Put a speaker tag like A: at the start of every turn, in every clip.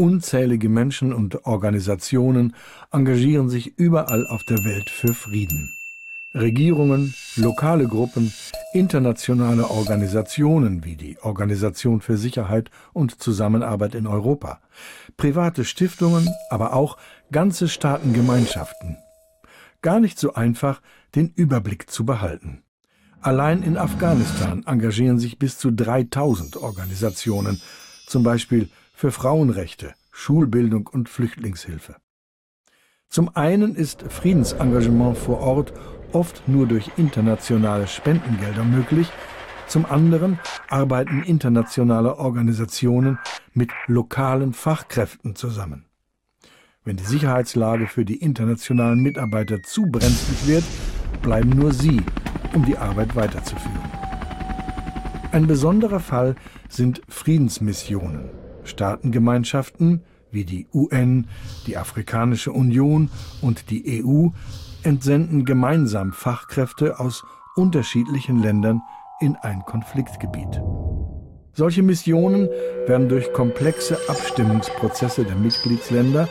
A: Unzählige Menschen und Organisationen engagieren sich überall auf der Welt für Frieden. Regierungen, lokale Gruppen, internationale Organisationen wie die Organisation für Sicherheit und Zusammenarbeit in Europa, private Stiftungen, aber auch ganze Staatengemeinschaften. Gar nicht so einfach, den Überblick zu behalten. Allein in Afghanistan engagieren sich bis zu 3000 Organisationen, zum Beispiel für Frauenrechte, Schulbildung und Flüchtlingshilfe. Zum einen ist Friedensengagement vor Ort oft nur durch internationale Spendengelder möglich, zum anderen arbeiten internationale Organisationen mit lokalen Fachkräften zusammen. Wenn die Sicherheitslage für die internationalen Mitarbeiter zu brenzlig wird, bleiben nur sie, um die Arbeit weiterzuführen. Ein besonderer Fall sind Friedensmissionen. Staatengemeinschaften wie die UN, die Afrikanische Union und die EU entsenden gemeinsam Fachkräfte aus unterschiedlichen Ländern in ein Konfliktgebiet. Solche Missionen werden durch komplexe Abstimmungsprozesse der Mitgliedsländer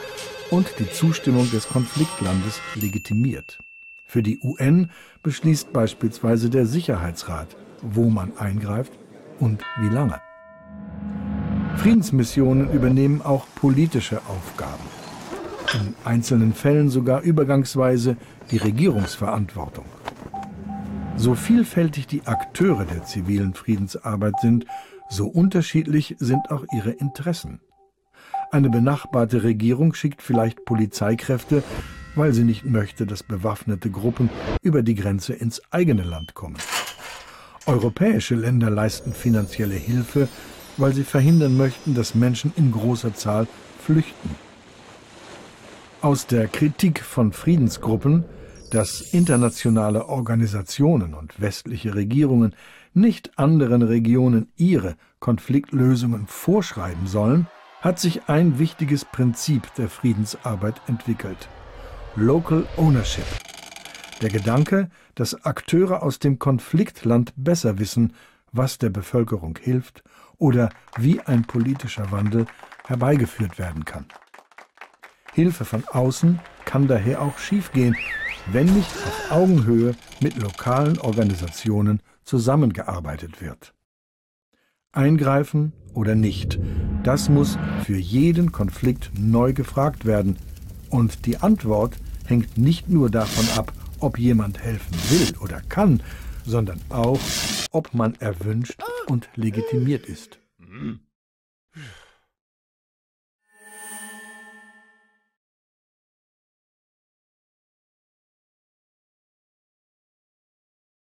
A: und die Zustimmung des Konfliktlandes legitimiert. Für die UN beschließt beispielsweise der Sicherheitsrat, wo man eingreift und wie lange. Friedensmissionen übernehmen auch politische Aufgaben. In einzelnen Fällen sogar übergangsweise die Regierungsverantwortung. So vielfältig die Akteure der zivilen Friedensarbeit sind, so unterschiedlich sind auch ihre Interessen. Eine benachbarte Regierung schickt vielleicht Polizeikräfte, weil sie nicht möchte, dass bewaffnete Gruppen über die Grenze ins eigene Land kommen. Europäische Länder leisten finanzielle Hilfe, weil sie verhindern möchten, dass Menschen in großer Zahl flüchten. Aus der Kritik von Friedensgruppen, dass internationale Organisationen und westliche Regierungen nicht anderen Regionen ihre Konfliktlösungen vorschreiben sollen, hat sich ein wichtiges Prinzip der Friedensarbeit entwickelt. Local Ownership. Der Gedanke, dass Akteure aus dem Konfliktland besser wissen, was der Bevölkerung hilft oder wie ein politischer Wandel herbeigeführt werden kann. Hilfe von außen kann daher auch schiefgehen, wenn nicht auf Augenhöhe mit lokalen Organisationen zusammengearbeitet wird. Eingreifen oder nicht, das muss für jeden Konflikt neu gefragt werden, und die Antwort hängt nicht nur davon ab, ob jemand helfen will oder kann, sondern auch, ob man erwünscht und legitimiert ist.